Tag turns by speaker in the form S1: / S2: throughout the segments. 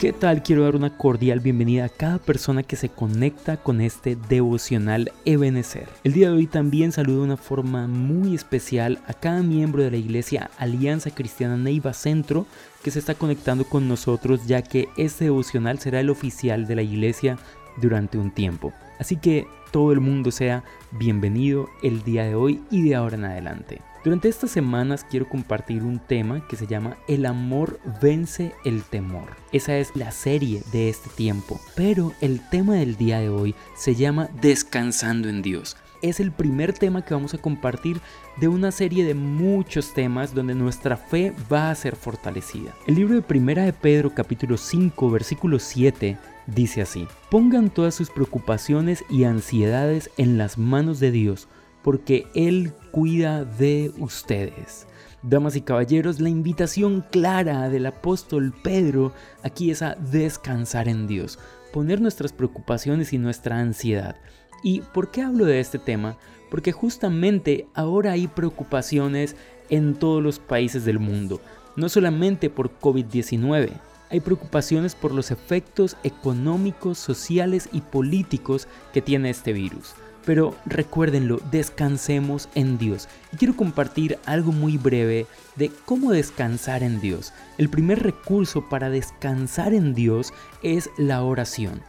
S1: ¿Qué tal? Quiero dar una cordial bienvenida a cada persona que se conecta con este devocional Ebenecer. El día de hoy también saludo de una forma muy especial a cada miembro de la iglesia Alianza Cristiana Neiva Centro que se está conectando con nosotros ya que este devocional será el oficial de la iglesia durante un tiempo. Así que todo el mundo sea bienvenido el día de hoy y de ahora en adelante. Durante estas semanas quiero compartir un tema que se llama El amor vence el temor. Esa es la serie de este tiempo. Pero el tema del día de hoy se llama Descansando en Dios. Es el primer tema que vamos a compartir de una serie de muchos temas donde nuestra fe va a ser fortalecida. El libro de Primera de Pedro capítulo 5 versículo 7 dice así, pongan todas sus preocupaciones y ansiedades en las manos de Dios porque Él cuida de ustedes. Damas y caballeros, la invitación clara del apóstol Pedro aquí es a descansar en Dios, poner nuestras preocupaciones y nuestra ansiedad. ¿Y por qué hablo de este tema? Porque justamente ahora hay preocupaciones en todos los países del mundo, no solamente por COVID-19, hay preocupaciones por los efectos económicos, sociales y políticos que tiene este virus. Pero recuérdenlo, descansemos en Dios. Y quiero compartir algo muy breve de cómo descansar en Dios. El primer recurso para descansar en Dios es la oración.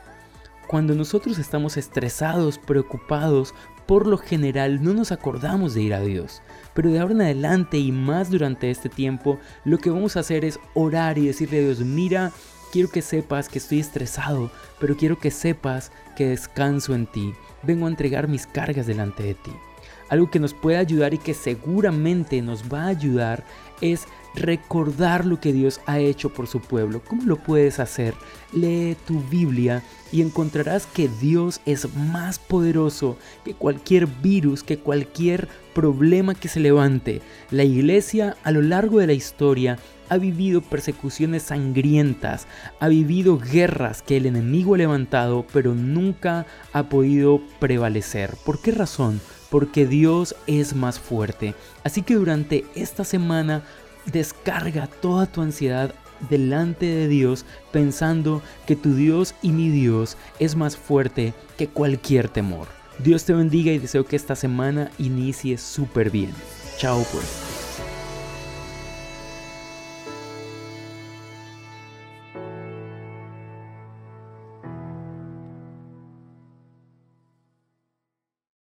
S1: Cuando nosotros estamos estresados, preocupados, por lo general no nos acordamos de ir a Dios. Pero de ahora en adelante y más durante este tiempo, lo que vamos a hacer es orar y decirle a Dios, mira, quiero que sepas que estoy estresado, pero quiero que sepas que descanso en ti vengo a entregar mis cargas delante de ti. Algo que nos puede ayudar y que seguramente nos va a ayudar es recordar lo que Dios ha hecho por su pueblo. ¿Cómo lo puedes hacer? Lee tu Biblia y encontrarás que Dios es más poderoso que cualquier virus, que cualquier problema que se levante. La iglesia a lo largo de la historia ha vivido persecuciones sangrientas, ha vivido guerras que el enemigo ha levantado, pero nunca ha podido prevalecer. ¿Por qué razón? Porque Dios es más fuerte. Así que durante esta semana descarga toda tu ansiedad delante de Dios pensando que tu Dios y mi Dios es más fuerte que cualquier temor. Dios te bendiga y deseo que esta semana inicie súper bien. Chao pues.